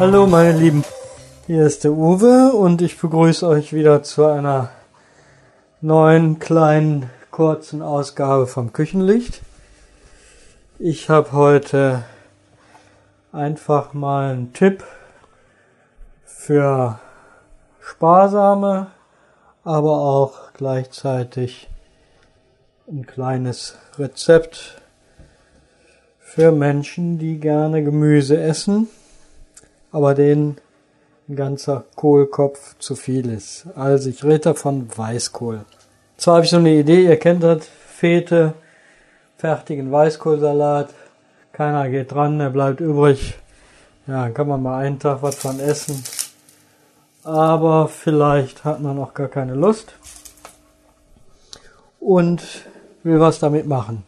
Hallo meine Lieben, hier ist der Uwe und ich begrüße euch wieder zu einer neuen kleinen kurzen Ausgabe vom Küchenlicht. Ich habe heute einfach mal einen Tipp für sparsame, aber auch gleichzeitig ein kleines Rezept für Menschen, die gerne Gemüse essen aber denen ein ganzer Kohlkopf zu viel ist. Also ich rede davon Weißkohl. Zwar habe ich so eine Idee, ihr kennt das, Fete, fertigen Weißkohlsalat, keiner geht dran, der bleibt übrig. Ja, kann man mal einen Tag was von essen. Aber vielleicht hat man auch gar keine Lust und will was damit machen.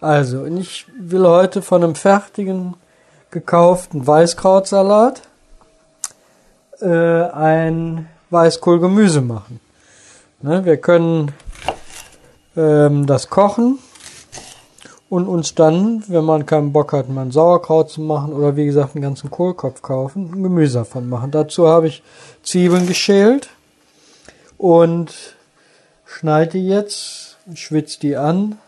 Also, ich will heute von einem fertigen gekauften Weißkrautsalat äh, ein Weißkohlgemüse machen. Ne, wir können ähm, das kochen und uns dann, wenn man keinen Bock hat, mal ein Sauerkraut zu machen oder wie gesagt einen ganzen Kohlkopf kaufen, ein Gemüse davon machen. Dazu habe ich Zwiebeln geschält und schneide die jetzt, schwitze die an,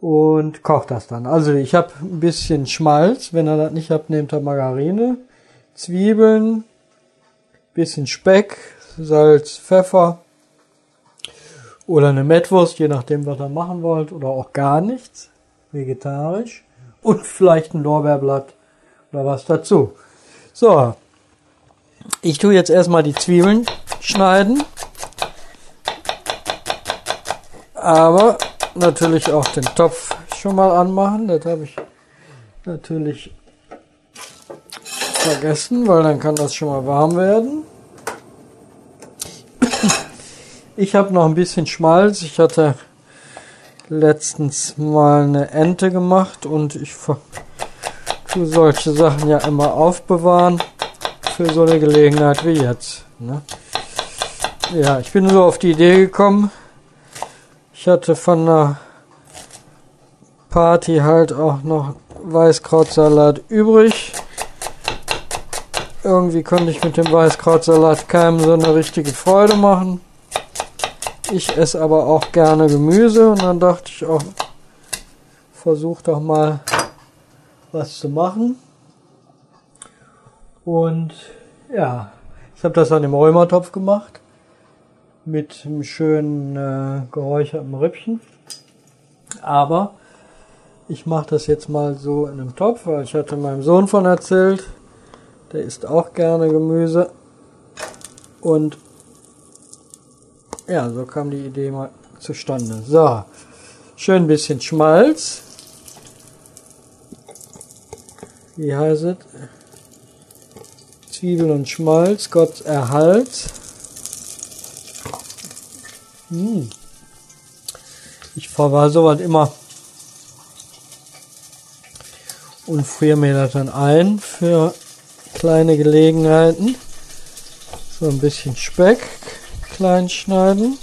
und kocht das dann. Also ich habe ein bisschen Schmalz, wenn ihr das nicht habt, nehmt ihr Margarine, Zwiebeln, bisschen Speck, Salz, Pfeffer oder eine Mettwurst, je nachdem, was ihr machen wollt, oder auch gar nichts, vegetarisch und vielleicht ein Lorbeerblatt oder was dazu. So, ich tue jetzt erstmal die Zwiebeln schneiden, aber natürlich auch den Topf schon mal anmachen. Das habe ich natürlich vergessen, weil dann kann das schon mal warm werden. Ich habe noch ein bisschen Schmalz. Ich hatte letztens mal eine Ente gemacht und ich tue solche Sachen ja immer aufbewahren für so eine Gelegenheit wie jetzt. Ne? Ja, ich bin so auf die Idee gekommen, ich hatte von einer Party halt auch noch Weißkrautsalat übrig. Irgendwie konnte ich mit dem Weißkrautsalat keinem so eine richtige Freude machen. Ich esse aber auch gerne Gemüse und dann dachte ich auch, versuch doch mal was zu machen. Und ja, ich habe das an dem Römertopf gemacht mit einem schönen äh, geräucherten Rippchen. Aber ich mache das jetzt mal so in einem Topf, weil ich hatte meinem Sohn von erzählt, der isst auch gerne Gemüse. Und ja, so kam die Idee mal zustande. So, schön ein bisschen Schmalz. Wie heißt es? Zwiebel und Schmalz, Gott erhalt. Hm. Ich verwahre sowas immer und friere mir das dann ein für kleine Gelegenheiten. So ein bisschen Speck klein schneiden.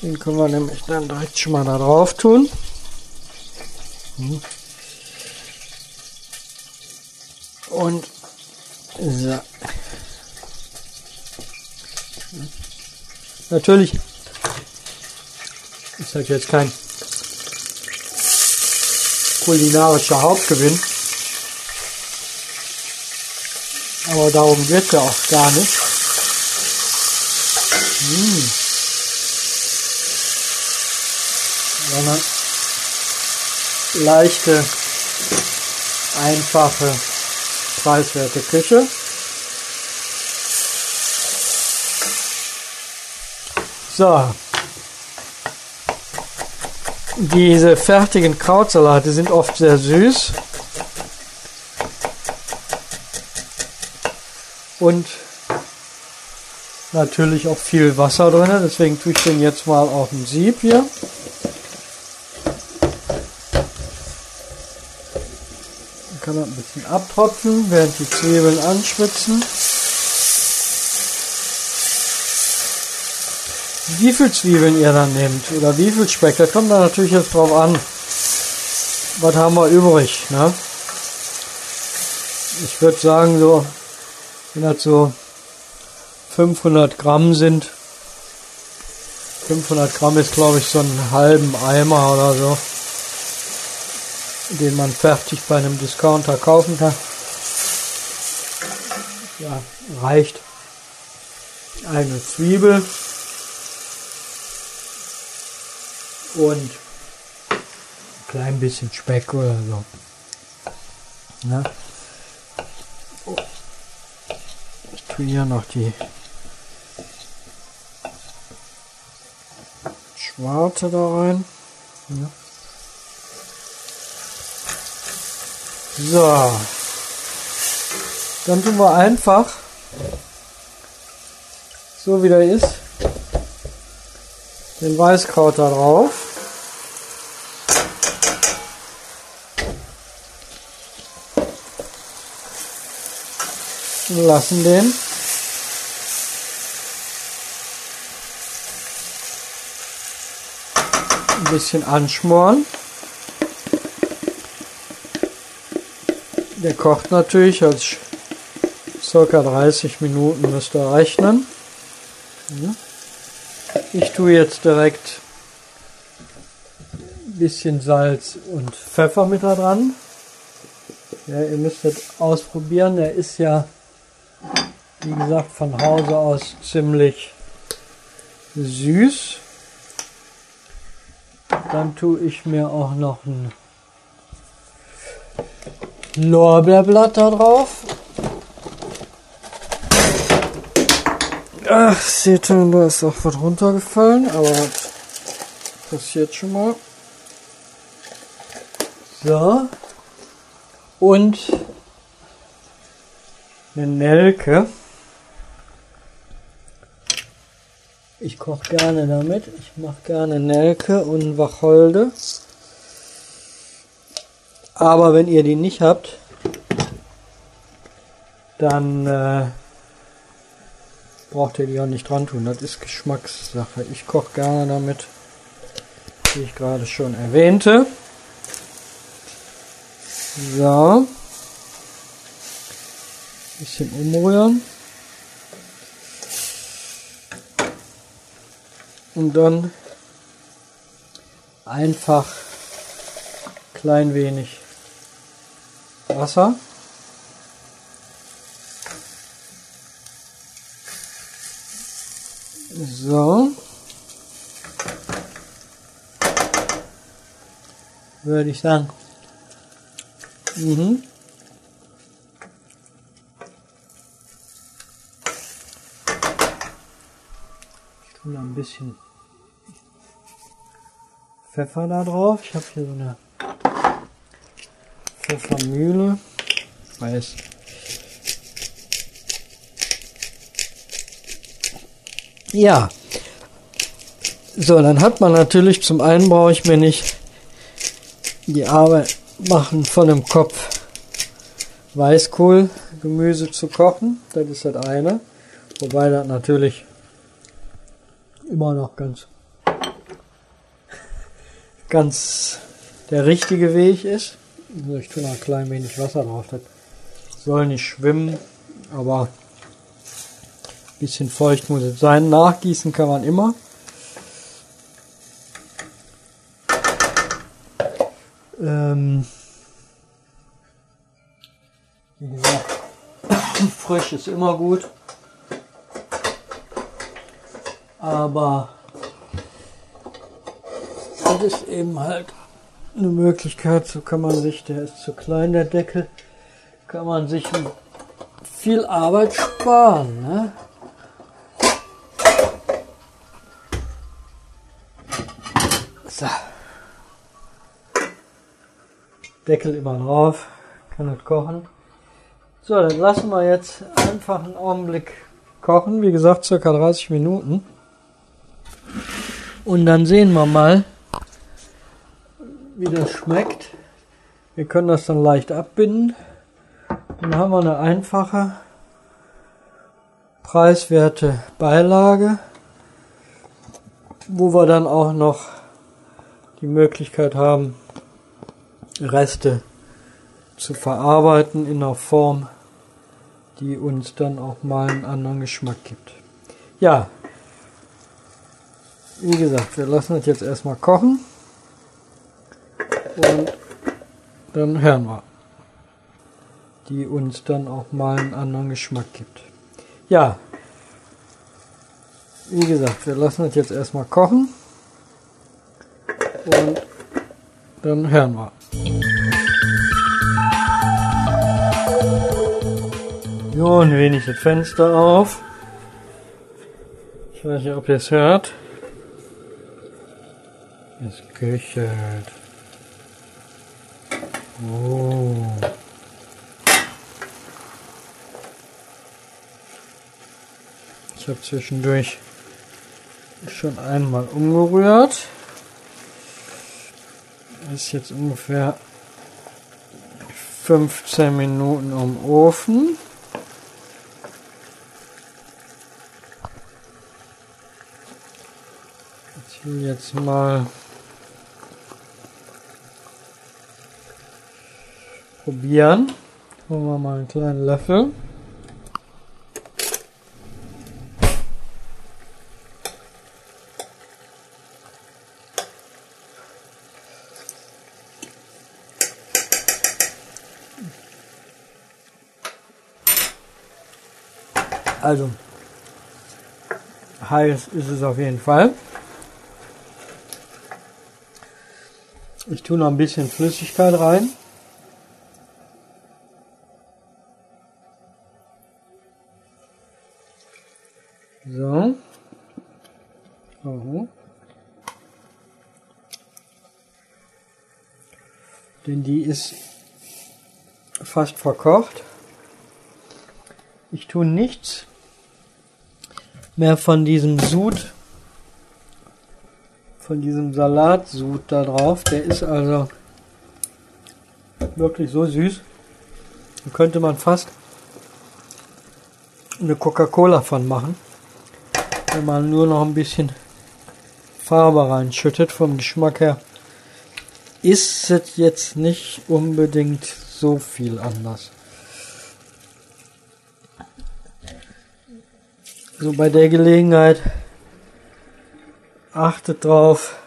Den können wir nämlich dann direkt schon mal da drauf tun. Hm. Und so. Natürlich ist das jetzt kein kulinarischer Hauptgewinn. Aber darum geht es ja auch gar nicht. Hm. Sondern leichte, einfache, preiswerte Küche. So. Diese fertigen Krautsalate sind oft sehr süß. Und natürlich auch viel Wasser drin. Deswegen tue ich den jetzt mal auf dem Sieb hier. Dann kann man ein bisschen abtropfen, während die Zwiebeln anschwitzen. Wie viel Zwiebeln ihr dann nehmt oder wie viel Speck, das kommt dann natürlich jetzt drauf an. Was haben wir übrig, ne? Ich würde sagen, so, wenn das so 500 Gramm sind, 500 Gramm ist, glaube ich, so einen halben Eimer oder so, den man fertig bei einem Discounter kaufen kann. Ja, reicht eine Zwiebel und ein klein bisschen Speck oder so. Ja. Oh. Ich tue hier noch die Schwarte da rein. Ja. So. Dann tun wir einfach, so wie der ist, den Weißkraut da drauf. Und lassen den ein bisschen anschmoren. Der kocht natürlich, als circa 30 Minuten müsst ihr rechnen. Ich tue jetzt direkt ein bisschen Salz und Pfeffer mit da dran. Ja, ihr müsst das ausprobieren. Der ist ja, wie gesagt, von Hause aus ziemlich süß. Dann tue ich mir auch noch ein Lorbeerblatt da drauf. Ach, seht ihr, da ist auch was runtergefallen, aber passiert schon mal. So. Und eine Nelke. Ich koche gerne damit. Ich mache gerne Nelke und Wacholde. Aber wenn ihr die nicht habt, dann äh, braucht ihr die auch nicht dran tun. Das ist Geschmackssache. Ich koche gerne damit, wie ich gerade schon erwähnte. So. Bisschen umrühren. Und dann einfach klein wenig Wasser. So. Würde ich sagen. Mhm. Ich tue ein bisschen Pfeffer da drauf. Ich habe hier so eine Pfeffermühle. Weiß Ja. So, dann hat man natürlich, zum einen brauche ich mir nicht die Arbeit machen von dem Kopf Weißkohl Gemüse zu kochen. Das ist das eine. Wobei das natürlich immer noch ganz, ganz der richtige Weg ist. Ich tue noch ein klein wenig Wasser drauf. Das soll nicht schwimmen, aber Bisschen feucht muss es sein. Nachgießen kann man immer. Ähm, wie gesagt, frisch ist immer gut. Aber das ist eben halt eine Möglichkeit, so kann man sich, der ist zu klein, der Deckel, kann man sich viel Arbeit sparen. Ne? So. Deckel immer drauf, kann es kochen. So, dann lassen wir jetzt einfach einen Augenblick kochen. Wie gesagt, circa 30 Minuten. Und dann sehen wir mal, wie das schmeckt. Wir können das dann leicht abbinden. Dann haben wir eine einfache, preiswerte Beilage, wo wir dann auch noch die Möglichkeit haben, Reste zu verarbeiten in einer Form, die uns dann auch mal einen anderen Geschmack gibt. Ja, wie gesagt, wir lassen das jetzt erstmal kochen und dann hören wir, die uns dann auch mal einen anderen Geschmack gibt. Ja, wie gesagt, wir lassen das jetzt erstmal kochen und dann hören wir. So, ein wenig das Fenster auf. Ich weiß nicht, ob ihr es hört. Es köchelt. Oh. Ich habe zwischendurch schon einmal umgerührt. Ist jetzt ungefähr 15 Minuten im Ofen. Ich will jetzt mal probieren. Holen wir mal einen kleinen Löffel. Also, heiß ist es auf jeden Fall. Ich tue noch ein bisschen Flüssigkeit rein. So. So. Denn die ist fast verkocht. Ich tue nichts mehr von diesem Sud, von diesem Salatsud da drauf. Der ist also wirklich so süß. Da könnte man fast eine Coca-Cola von machen wenn man nur noch ein bisschen Farbe reinschüttet. Vom Geschmack her ist es jetzt nicht unbedingt so viel anders. So bei der Gelegenheit achtet drauf,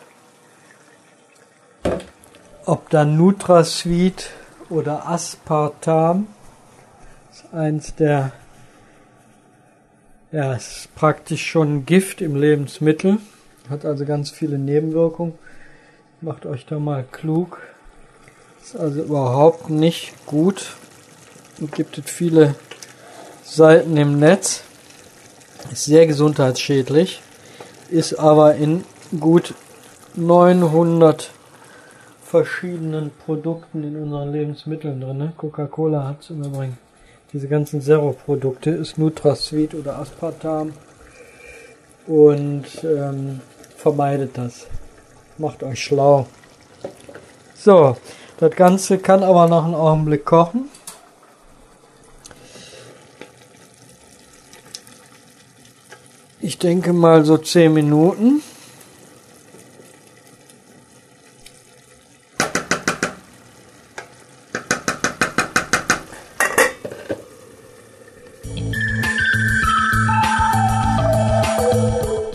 ob da NutraSweet oder Aspartam ist eins der ja, es ist praktisch schon Gift im Lebensmittel. Hat also ganz viele Nebenwirkungen. Macht euch da mal klug. Ist also überhaupt nicht gut. Und gibt es viele Seiten im Netz. Ist sehr gesundheitsschädlich. Ist aber in gut 900 verschiedenen Produkten in unseren Lebensmitteln drin. Coca-Cola hat es im Übrigen diese ganzen Zero-Produkte, ist NutraSweet oder Aspartam und ähm, vermeidet das. Macht euch schlau. So, das Ganze kann aber noch einen Augenblick kochen. Ich denke mal so 10 Minuten.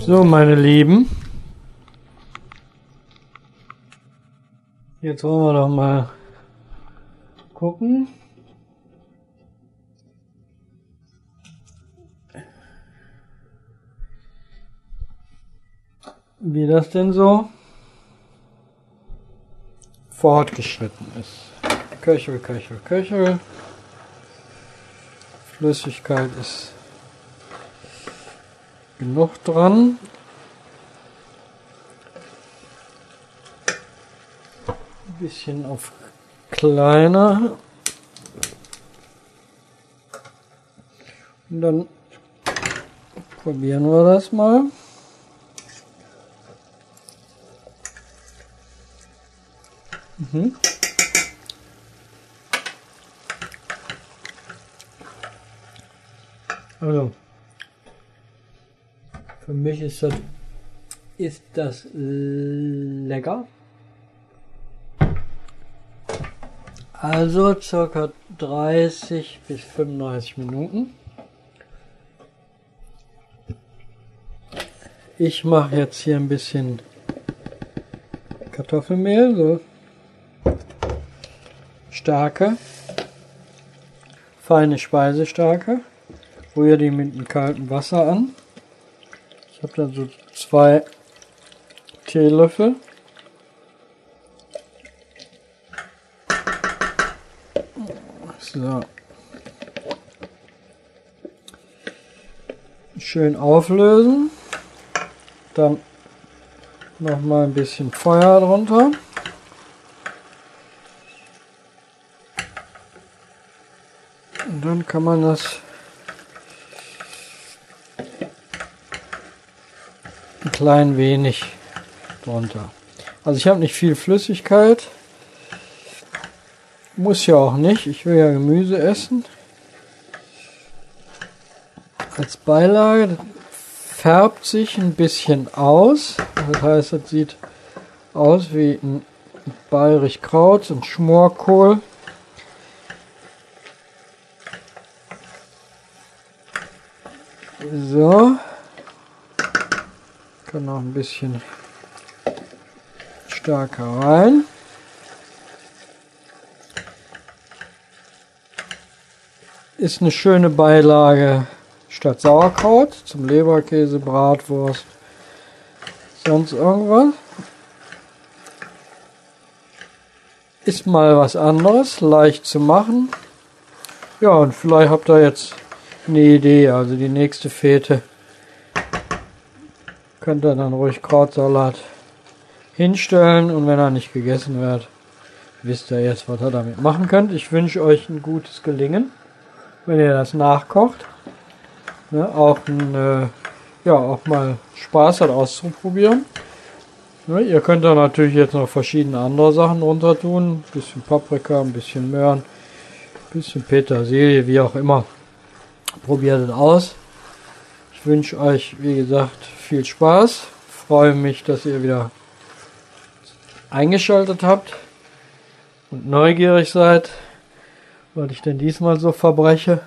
So, meine Lieben. Jetzt wollen wir doch mal gucken. Wie das denn so fortgeschritten ist. Köchel, Köchel, Köchel. Flüssigkeit ist genug dran. Ein bisschen auf kleiner. Und dann probieren wir das mal. Mhm. Also, für mich ist das, ist das lecker. Also circa 30 bis 35 Minuten. Ich mache jetzt hier ein bisschen Kartoffelmehl, so Stärke, feine Speisestärke. Rühre die mit einem kalten Wasser an. Ich habe da so zwei Teelöffel. So. Schön auflösen. Dann noch mal ein bisschen Feuer drunter. Und dann kann man das ein klein wenig drunter. Also ich habe nicht viel Flüssigkeit. Muss ja auch nicht. Ich will ja Gemüse essen. Als Beilage färbt sich ein bisschen aus. Das heißt, es sieht aus wie ein Bayerisch Kraut, ein Schmorkohl. So. Kann noch ein bisschen stärker rein. Ist eine schöne Beilage statt Sauerkraut zum Leberkäse, Bratwurst, sonst irgendwas. Ist mal was anderes, leicht zu machen. Ja, und vielleicht habt ihr jetzt eine Idee. Also die nächste Fete könnt ihr dann ruhig Krautsalat hinstellen und wenn er nicht gegessen wird, wisst ihr jetzt, was ihr damit machen könnt. Ich wünsche euch ein gutes Gelingen, wenn ihr das nachkocht. Ne, auch, ein, äh, ja, auch mal Spaß hat auszuprobieren. Ne, ihr könnt da natürlich jetzt noch verschiedene andere Sachen runter tun. Ein bisschen Paprika, ein bisschen Möhren, ein bisschen Petersilie, wie auch immer. Probiert es aus. Ich wünsche euch, wie gesagt, viel Spaß. Freue mich, dass ihr wieder eingeschaltet habt und neugierig seid, was ich denn diesmal so verbreche.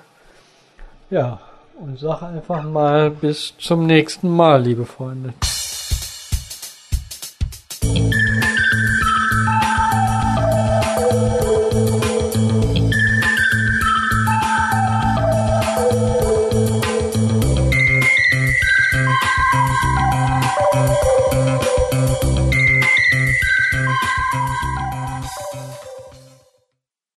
Ja, und sag einfach mal bis zum nächsten Mal, liebe Freunde.